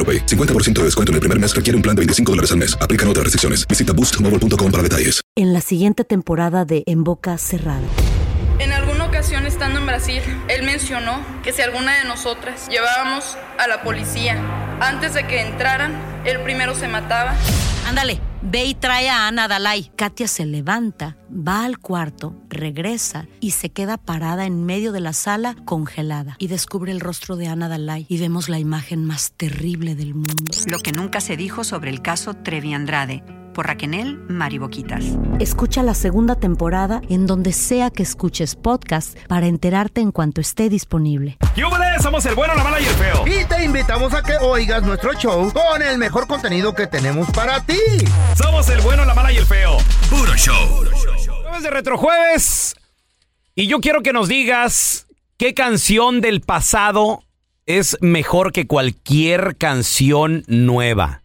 AroPay. 50% de descuento en el primer mes requiere un plan de 25 dólares al mes. Aplican otras restricciones. Visita boostmobile.com para detalles. En la siguiente temporada de En Boca Cerrada. En alguna ocasión estando en Brasil, él mencionó que si alguna de nosotras llevábamos a la policía antes de que entraran, él primero se mataba. Ándale, ve y trae a Ana Dalai. Katia se levanta, va al cuarto, regresa y se queda parada en medio de la sala congelada. Y descubre el rostro de Ana Dalai y vemos la imagen más terrible del mundo. Lo que nunca se dijo sobre el caso Trevi Andrade, por Raquel Mariboquitas. Escucha la segunda temporada en donde sea que escuches podcast para enterarte en cuanto esté disponible. ¡Yúbales! Somos el bueno, la mala y el feo. Y te invitamos a que oigas nuestro show con el mejor contenido que tenemos para ti. Somos el bueno, la mala y el feo. Puro show. Jueves de Retrojueves. Y yo quiero que nos digas qué canción del pasado es mejor que cualquier canción nueva.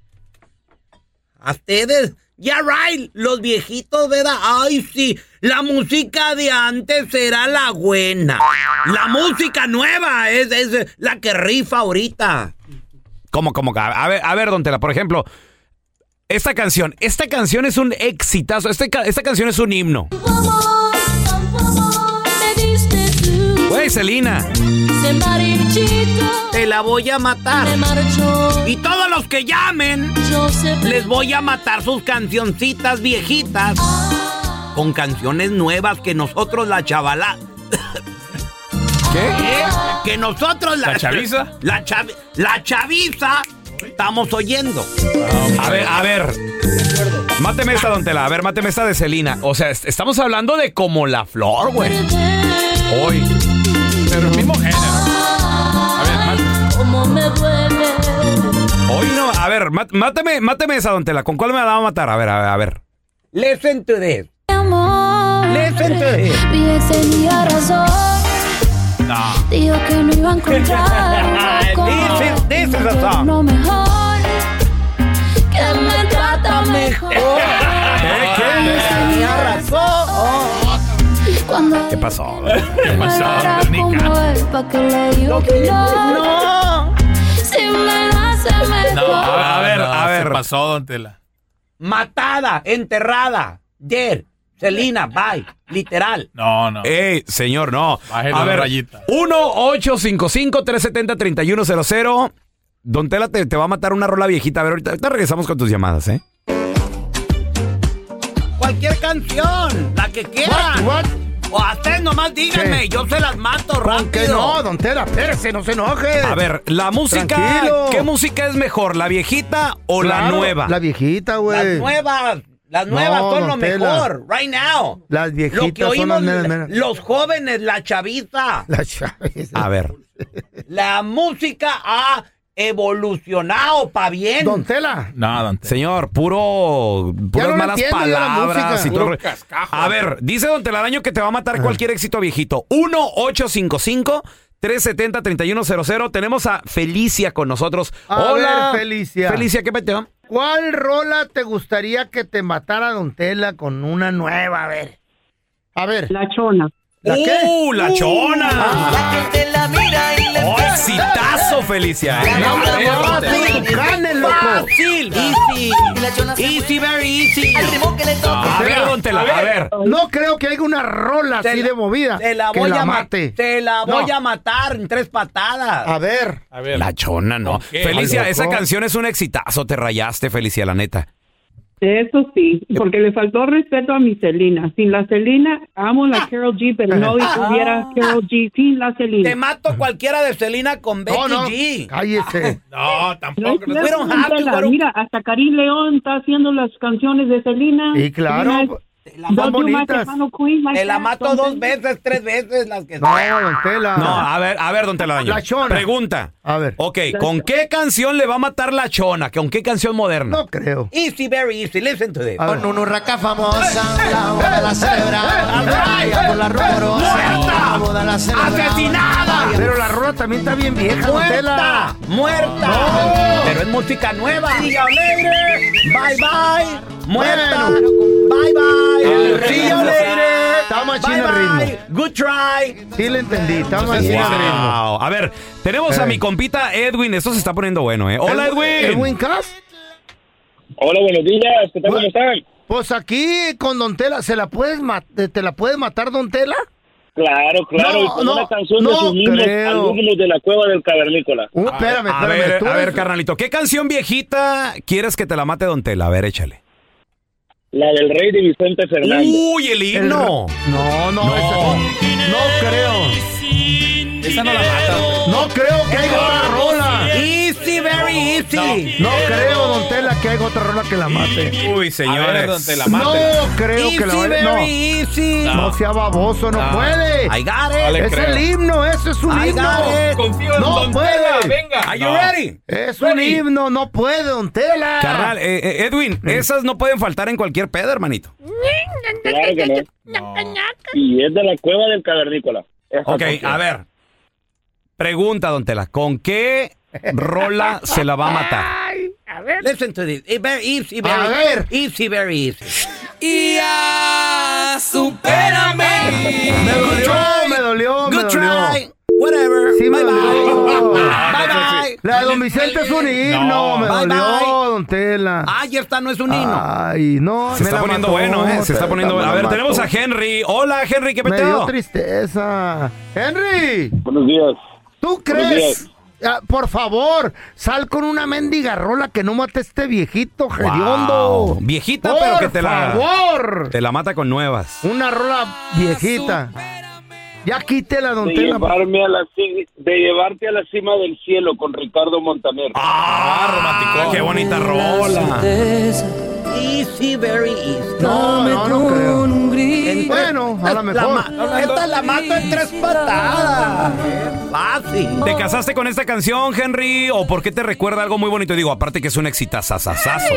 A ustedes, ya right, los viejitos, ¿verdad? Ay, sí, la música de antes era la buena. La música nueva es, es la que rifa ahorita. ¿Cómo, cómo? A ver, a ver, don Tela, por ejemplo, esta canción. Esta canción es un exitazo. Este esta canción es un himno. Güey, Celina. Te la voy a matar. Y todos los que llamen, les voy a matar sus cancioncitas viejitas. Con canciones nuevas que nosotros la chavala. ¿Qué? Que nosotros la. ¿La chaviza? La, chavi- la chaviza estamos oyendo. A ver, a ver. Máteme esta, don Tela. A ver, máteme esta de Celina. O sea, est- estamos hablando de como la flor, güey. Hoy. Pero el mismo género. A ver, Hoy no. A ver, mát- máteme, máteme esa, don Tela. ¿Con cuál me la va a matar? A ver, a ver, a ver. Listen to this. Listen to this. Tenía razón. No. Dijo que no iba a encontrar This is, this is song. Mejor. Tenía razón. Cuando ¿Qué pasó? ¿Qué pasó, no. No. Si me lo hace mejor. A ver, no, a ver. Pasó, don Tela. Matada, enterrada. Yer, Celina, bye. Literal. No, no. Ey, señor, no. Bájale a la ver, rayita. 1-855-370-3100. Don Tela te, te va a matar una rola viejita. A ver, ahorita, ahorita regresamos con tus llamadas, ¿eh? Cualquier canción, la que quieran. What, what? O a ustedes nomás díganme, ¿Qué? yo se las mato rápido. Que no, don Tela, espérese, no se enoje. A ver, la música. Tranquilo. ¿Qué música es mejor, la viejita o la nueva? La viejita, güey. Las nuevas, las nuevas No, son lo Tela. mejor, right now. Las Lo viejitas que son oímos, las meras, meras. los jóvenes, la chaviza. La chaviza. A ver. La música ha evolucionado para bien. Don Tela. No, don Tela. Señor, puro. Puras no la malas entiendo la palabras música. y todo. Puro cascajo. A ver, dice Don Telaraño que te va a matar cualquier éxito viejito. 1-855-370-3100. Tenemos a Felicia con nosotros. A Hola. ver, Felicia. Felicia, ¿qué peteo? ¿Cuál rola te gustaría que te matara Don Tela con una nueva? A ver. A ver. La chona. ¿La qué? ¡Uh, la chona! ¡Oh, exitazo, Felicia! eh. No, A ver, no, Tucanes, loco. Fácil, easy. Easy, very easy. A ver, Don Tela, a ver. No creo que haya una rola así de movida Te la que voy a matar. Te la voy a matar en tres patadas. A ver. A ver. La chona, no. Felicia, esa canción es un exitazo. Te rayaste, Felicia, la neta. Eso sí, porque le faltó respeto a mi Celina. Sin la Celina, amo la Carol G, pero no hubiera Carol G sin la Te Celina. mato cualquiera de Selena con Becky No, no. G. Cállese. No, No tampoco. Tela. pero- Mira, hasta Karim León está haciendo las canciones de Celina. Y claro, La bonitas. Like Te la mato dos veces, tres veces, las que No, Don Tela. No, a ver, a ver, don Telaraño. La chona. Pregunta. A ver. Ok, ¿con qué canción le va a matar la chona? ¿Con qué canción moderna? No creo. Easy, very easy. Listen to this. Con una urraca famosa, la boda la celebra. La rumorosa, la boda la celebra. ¡Asesinada! Pero la rola también está bien vieja, Don ¡Muerta! Tela. ¡Muerta! Pero es música nueva. You later. Bye bye. ¡Muerta! Ritmo. Good try. Sí le entendí. Ritmo. Wow. A ver, tenemos a mi compita Edwin. Esto se está poniendo bueno, ¿eh? Hola, Edwin. Edwin. Cass. Hola, buenos días. ¿Qué tal? ¿Cómo están? Pues aquí con Don Tela, ¿se la puedes ma- ¿te la puedes matar, Don Tela? Claro, claro. No, y con no, una canción no de sus mismos creo. alumnos de la cueva del cavernícola. Uh, espérame, A ver, a ver, carnalito, ¿qué canción viejita quieres que te la mate Don Tela? A ver, échale. La del rey de Vicente Fernández. Uy, el el- himno. No, no, No. esa- no creo. Esa no la mata. No creo que haya otra rola. Easy. No creo, Don Tela, que haya otra rola que la mate. Uy, A ver, don Tela, No creo que la very No, easy. no sea baboso, no No. puede. I got it. Es creo. el himno, eso es un I himno. got it. Confío en No Don puede. Tela, venga. Are you No. ready? Es un Ready. himno, no puede, Don Tela. Carnal, eh, eh, Edwin, esas no pueden faltar en cualquier peda, hermanito. Claro que no. Y es de la cueva del cavernícola. Ok, canción. a ver. Pregunta, Don Tela, ¿con qué rola se la va a matar? Listen to this. It's very easy, very A ver. easy, very easy. Me dolió, me dolió, me Good dolió. try. Whatever. Sí, me bye dolió. bye. bye bye. La de Don Vicente es un himno, No. me Bye, dolió, bye. Don Tela. Ay, esta no es un himno. Ay, no. Se me está la poniendo mató, bueno, ¿eh? Se está poniendo me bueno. A ver, tenemos a mató. Henry. Hola, Henry, ¿qué Me dio peteo? tristeza. Henry, Buenos días. ¿tú Buenos crees? Por favor, sal con una mendiga rola que no mate a este viejito hediondo. Wow. Viejita, Por pero que te la, favor. te la mata con nuevas. Una rola viejita. Ya quítela, don De Tela. llevarme a la de llevarte a la cima del cielo con Ricardo Montaner. Ah, romántico. Qué bonita rola. Easy, very easy. No, no, no creo. Tres- Bueno, a lo la mejor. ma- esta la mato en tres patadas. Fácil. ¿Te casaste con esta canción, Henry? ¿O por qué te recuerda algo muy bonito? Digo, aparte que es un exitazazazazo.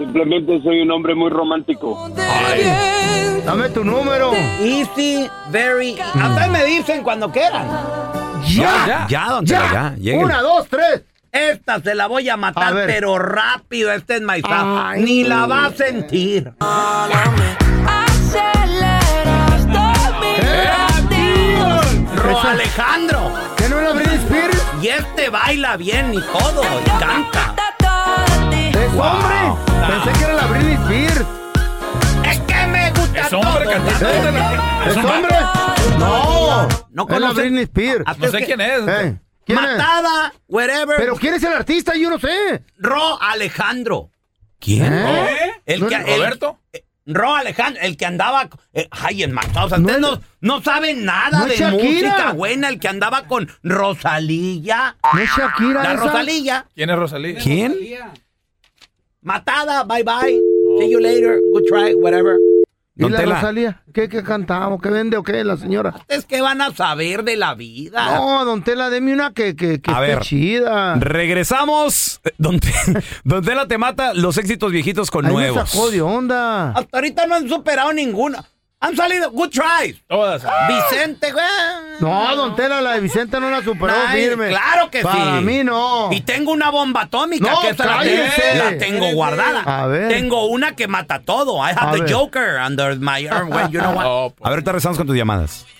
Simplemente soy un hombre muy romántico. Dame tu número. Easy, very easy. Hasta me dicen cuando quieran. Ya. ya, ya, don ya. lleguen. Una, dos, tres. Esta se la voy a matar, A pero rápido. Este es my Ay. Ni la va a sentir. Alejandro. ¿Qué no la Britney Spears? Y este baila bien y todo. Y canta. ¿Es hombre? Pensé que era la Britney Spears. Es que me gusta Es hombre todo. ¿Es hombre? No. No es la Britney Spears. Hasta No es sé quién es. Eh, ¿Quién es? Matada, wherever. ¿Pero quién es el artista? Yo no sé. Ro Alejandro. ¿Quién? ¿Eh? El ¿No que, es el- ¿Roberto? eh, Ro Alejandro, el que andaba. eh, ay, enmatado. O sea, No ustedes es- no, no saben nada no de es Shakira. música buena. El que andaba con Rosalilla. ¿No es Shakira La esa? Rosalilla. ¿Quién es Rosalía? ¿Quién? Matada, bye bye. See you later. Good try, whatever. ¿Y la Tela. Rosalía? ¿Qué, qué cantamos? ¿Qué vende o qué la señora? ¿Ustedes qué van a saber de la vida? No, don Tela, deme una que, que, que A esté ver. chida. Regresamos. Eh, Don, Te- Don Tela te mata los éxitos viejitos con Ahí me nuevos. sacó de onda. Hasta ahorita no han superado ninguna. Han salido good tries. Todas. Vicente, güey. No, don Tela, la de Vicente no la superó Ay, firme. Claro que sí. Para mí no. Y tengo una bomba atómica No, que esa la, tengo, la tengo guardada. A ver. Tengo una que mata todo. I have A the ver. Joker under my arm. güey, you know what? A ver, ahorita regresamos con tus llamadas.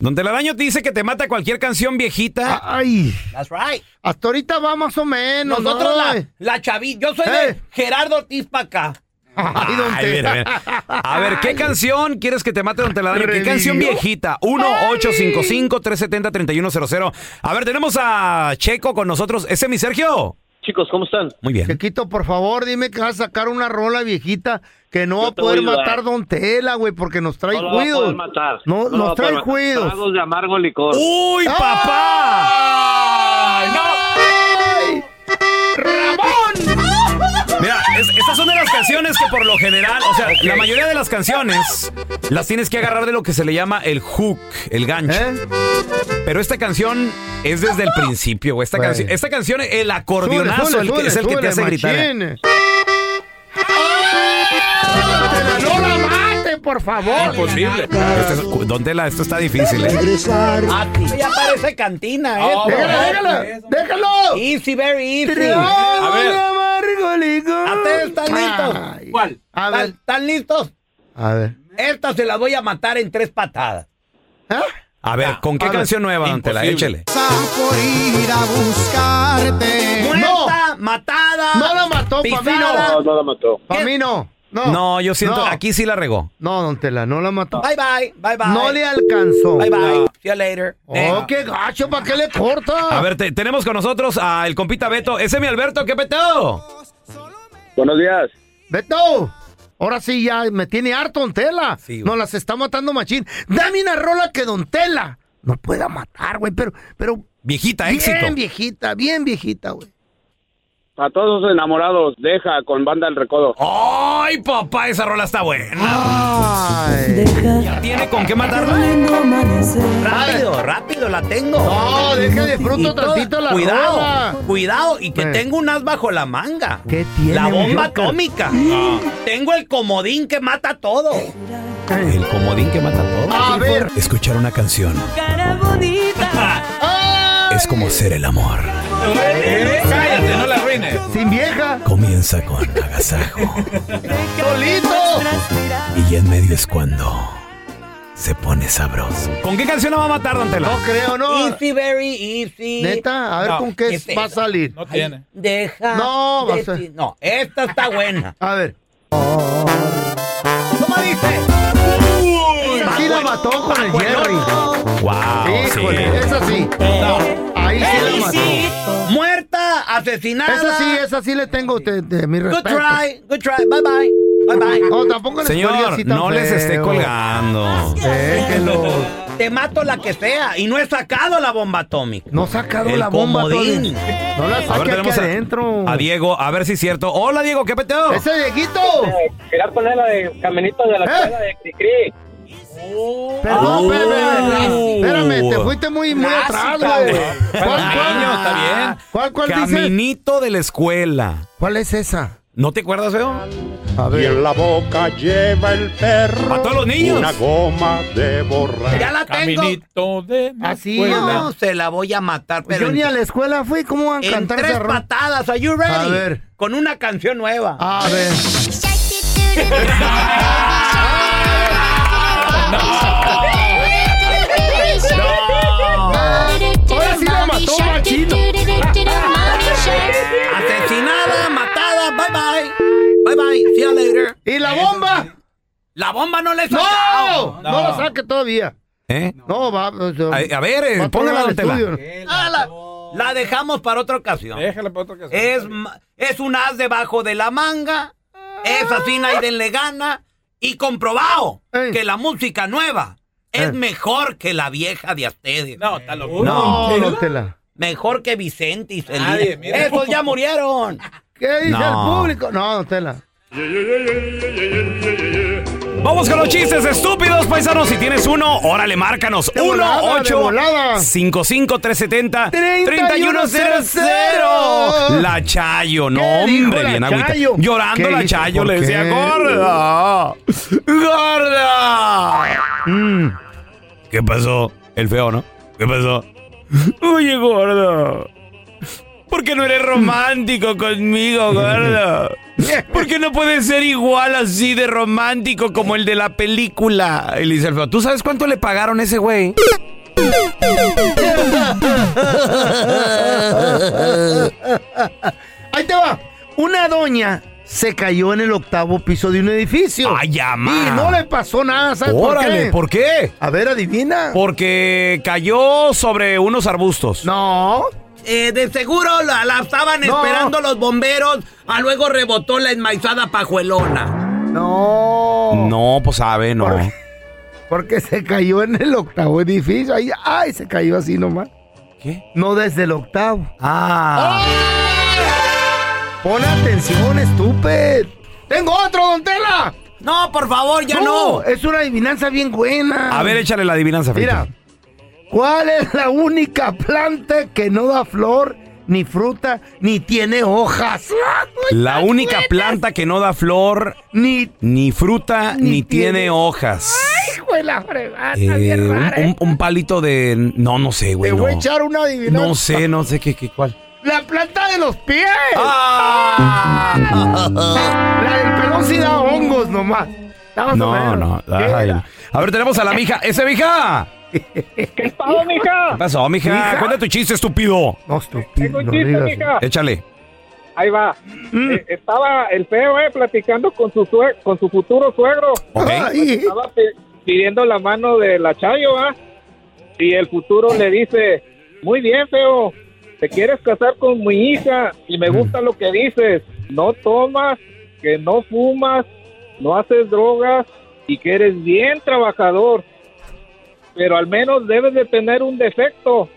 Don Telaraño te dice que te mata cualquier canción viejita. Ay. That's right. Hasta ahorita va más o menos. Nosotros ¿no? la, la chavita. Yo soy Eh. de Gerardo Ortiz acá. Ay, don Ay, mira, mira. A ver, ¿qué canción quieres que te mate Don Telaraño? ¿Qué canción viejita? 1-855-370-3100. A ver, tenemos a Checo con nosotros. ¿Ese es mi Sergio? Chicos, ¿cómo están? Muy bien. Chequito, por favor, dime que vas a sacar una rola viejita que no va a poder a matar Don Tela, güey, porque nos trae No lo va a juidos. poder matar. No, va nos trae juidos. Tragos de amargo licor. ¡Uy, papá! ¡No! Mira, canciones que por lo general, o sea, la mayoría de las canciones las tienes que agarrar de lo que se le llama el hook, el gancho. ¿Eh? Pero esta canción es desde el principio, güey. Esta, canción, esta canción, el acordeonazo Súbele, el que- es el que te hace gritar. machín. ¡No la mate, por favor! Imposible. Este es- Don Tela, esto está difícil, ¿eh? Ah, ya parece cantina, ¿eh? Oh, ¡Déjalo, déjalo! ¡Déjalo! Easy, very easy. Tragos ver. ¿Ustedes están listos? Ay. ¿Cuál? A ¿Están, ver. están listos? A ver. Esta se la voy a matar en tres patadas. ¿Ah? A ver, ¿con qué A ver. canción nueva, Don Tela? Échele. por ir a buscarte. Muerta, matada. No la mató, pisada. No, no la mató. Mí no. No. Yo siento, No. aquí sí la regó. No, Don Tela, no la mató. Bye, bye, bye, bye. No le alcanzó. Bye, bye. See you later. Oh, qué gacho, ¿para qué le corta? A ver, te- tenemos con nosotros al compita Beto. Ese es mi Alberto, ¿qué peteo? Buenos días. Beto, ahora sí ya me tiene harto Don Tela. Sí. Nos las está matando machín. Dame una rola que Don Tela no pueda matar, güey, pero, pero Viejita, bien éxito. viejita, bien viejita, güey. A todos los enamorados, deja con banda el recodo. ¡Ay, papá! Esa rola está buena. Ay. ¿Ya tiene con qué matarla? Rápido, rápido, la tengo. No, deje de fruto tantito la Cuidado, rola. cuidado. Y que Eh. tengo un as bajo la manga. ¿Qué tiene, La bomba atómica. Tengo el comodín que mata todo. El comodín que mata todo. A ver. Escuchar una canción es como ser el amor. Cállate, no. Sin vieja. Comienza con agasajo. Solito. Y ya en medio es cuando se pone sabroso. ¿Con qué canción la va a matar, Don Tela? No creo, no. Easy, very easy. Neta, a ver No, con qué va a salir. No tiene. Deja. No, va a ser- No, esta está buena. A ver. ¿Cómo dice? Esa sí la mató con el Jerry. Wow, Híjole, esa sí. Ahí sí la mató. Muerta, asesinada. Esa sí, esa sí le tengo de, de mi Good respeto. try, good try. Bye bye. Bye bye. No, tampoco les Señor, así tan no les esté colgando. Déjelo. Te mato la que sea. Y no he sacado la bomba atómica. No ha sacado El la bomba comodín. todavía. No la A ver, saque aquí tenemos a- adentro. a, Diego, a ver si es cierto. Hola, Diego, ¿qué peteo? ¡Ese Dieguito! Quería poner la de Caminito de la ¿Eh? escuela de Cricri. Perdón, Oh. espérame, espérame, te te fuiste muy, muy atrás, güey. ¿Cuál, Para cuál? está bien. ¿Cuál, cuál dices? Caminito de la escuela. ¿Cuál es esa? ¿No te acuerdas, feo? A Y en la boca lleva el perro. A todos los niños. Una goma de borrar. Ya la tengo. Caminito de Así. No, se la voy a matar, pero Yo ni a la escuela fui. ¿Cómo van a en cantar tres patadas. Are you ready? A ver. Con una canción nueva. A ver. ¿Y la bomba? La bomba no le he ¡No! sacado. No, la saque todavía. ¿Eh? No, va. A, a ver, eh, va póngala, al Tela. estudio. Ah, la, la dejamos para otra ocasión. Déjala para otra ocasión. Es, es un as debajo de la manga. Es así, nadie le gana. Y comprobado Ey. que la música nueva es Eh. mejor que la vieja de ustedes. No, está loco. No, don Tela. Mejor que Vicente y Celina. Nadie, mira. Esos ya murieron. ¿Qué dice No. el público? No, Tela. Vamos con los chistes estúpidos, paisanos. Si tienes uno, órale, márcanos. De 1 volada, de 8 volada. 55 370 3100. 3100 La Chayo, no, ¿Qué dijo hombre, bien agüita. Llorando ¿Qué la? Chayo, ¿Por le decía, gorda. Gorda. Mm. ¿Qué pasó? El feo, ¿no? ¿Qué pasó? Oye, gordo. ¿Por qué no eres romántico conmigo, gordo? ¿Por qué no puedes ser igual así de romántico como el de la película? Y le dice el feo, ¿tú sabes cuánto le pagaron a ese güey? Ahí te va. Una doña se cayó en el octavo piso de un edificio. ¡Ay, ya, ma! Y no le pasó nada, ¿sabes Órale, por qué? ¿por qué? A ver, adivina. Porque cayó sobre unos arbustos. No. Eh, de seguro la, la estaban No. esperando los bomberos. A luego rebotó la enmaizada pajuelona. No. No, pues sabe, no. Porque se cayó en el octavo edificio. Ahí, ay, se cayó así nomás. ¿Qué? No desde el octavo. Ah. Pon atención, estúpido. Tengo otro, don Tela. No, por favor, ya no. Es una adivinanza bien buena. A ver, échale la adivinanza. Mira, ¿cuál es la única planta que no da flor, ni fruta, ni tiene hojas? La única planta que no da flor, Ni. ni fruta, ni, Ni tiene, tiene- hojas. Hijo de la fregada, Eh, bien un, rara, un- ¿eh? un palito de... No, no sé, güey. Te No. voy a echar una adivinanza. no sé, no sé qué, qué, cuál. La planta de los pies. Ah. La del pelón sí da hongos nomás. No, menos. no. ¿Qué ay. A ver, tenemos a la mija. ¡Ese mija! ¿Qué pasó, mija? ¿Qué pasó, mija? ¿Mija? Cuenta tu chiste, estúpido. No, estúpido. Un chiste, digas mija. Échale. Ahí va. Mm. Eh, estaba el feo, eh, platicando con su con su futuro suegro. Ok. Ay, Estaba pi- pidiendo la mano de la Chayo, ¿ah? Y el futuro le dice, muy bien, feo, te quieres casar con mi hija y me gusta lo que dices. No tomas, que no fumas, no haces drogas y que eres bien trabajador. Pero al menos debes de tener un defecto.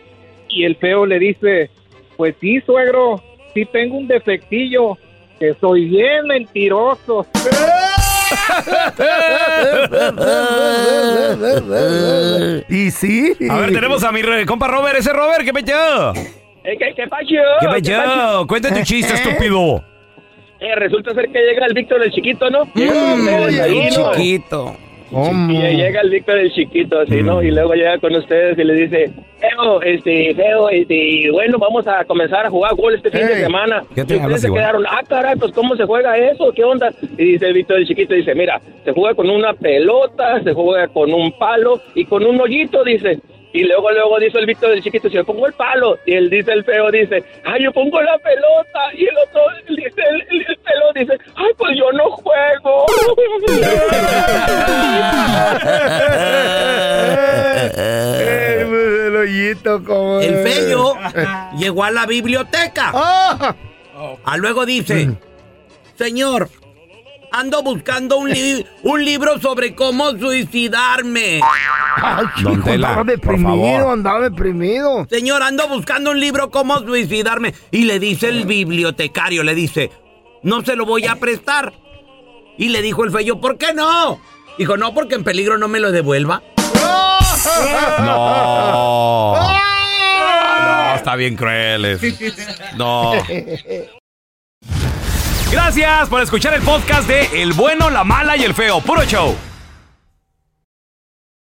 Y el feo le dice, pues sí, suegro, sí tengo un defectillo, que soy bien mentiroso. y sí. A ver, tenemos a mi re- compa Robert. Ese Robert, ¿qué pecho? Eh, ¿Qué, qué? ¿Qué ¿Qué pecho? Cuenta tu chiste, estúpido. Eh, resulta ser que llega el Víctor el chiquito, ¿no? Llega Mm, ¿no? Chiquito. ¿Cómo? Y llega el Víctor el chiquito, así, ¿no? Y luego llega con ustedes y le dice, Feo, este, Feo, este, bueno, vamos a comenzar a jugar gol este fin de semana. ¿Qué Y ustedes se igual? quedaron, ah, caray, pues, ¿cómo se juega eso? ¿Qué onda? Y dice el Víctor el chiquito, dice, mira, se juega con una pelota, se juega con un palo y con un hoyito, dice. Y luego, luego dice el Víctor el chiquito, si yo pongo el palo. Y él dice, el feo, dice, ay, yo pongo la pelota. Y el otro, dice, el, el, el pelo dice, ay, pues yo no juego. El hoyito como... El feo llegó a la biblioteca. ¡Ah! A luego dice, señor, ando buscando un, li- un libro sobre cómo suicidarme. Ay, Don hijo, Tela, andaba por deprimido, favor. andaba deprimido. Señor, ando buscando un libro cómo suicidarme. Y le dice el bibliotecario, le dice, no se lo voy a prestar. Y le dijo el feo, ¿por qué no? Dijo, no, porque en peligro no me lo devuelva. No. está bien cruel. No. Gracias por escuchar el podcast de El bueno, la mala y el feo. Puro show.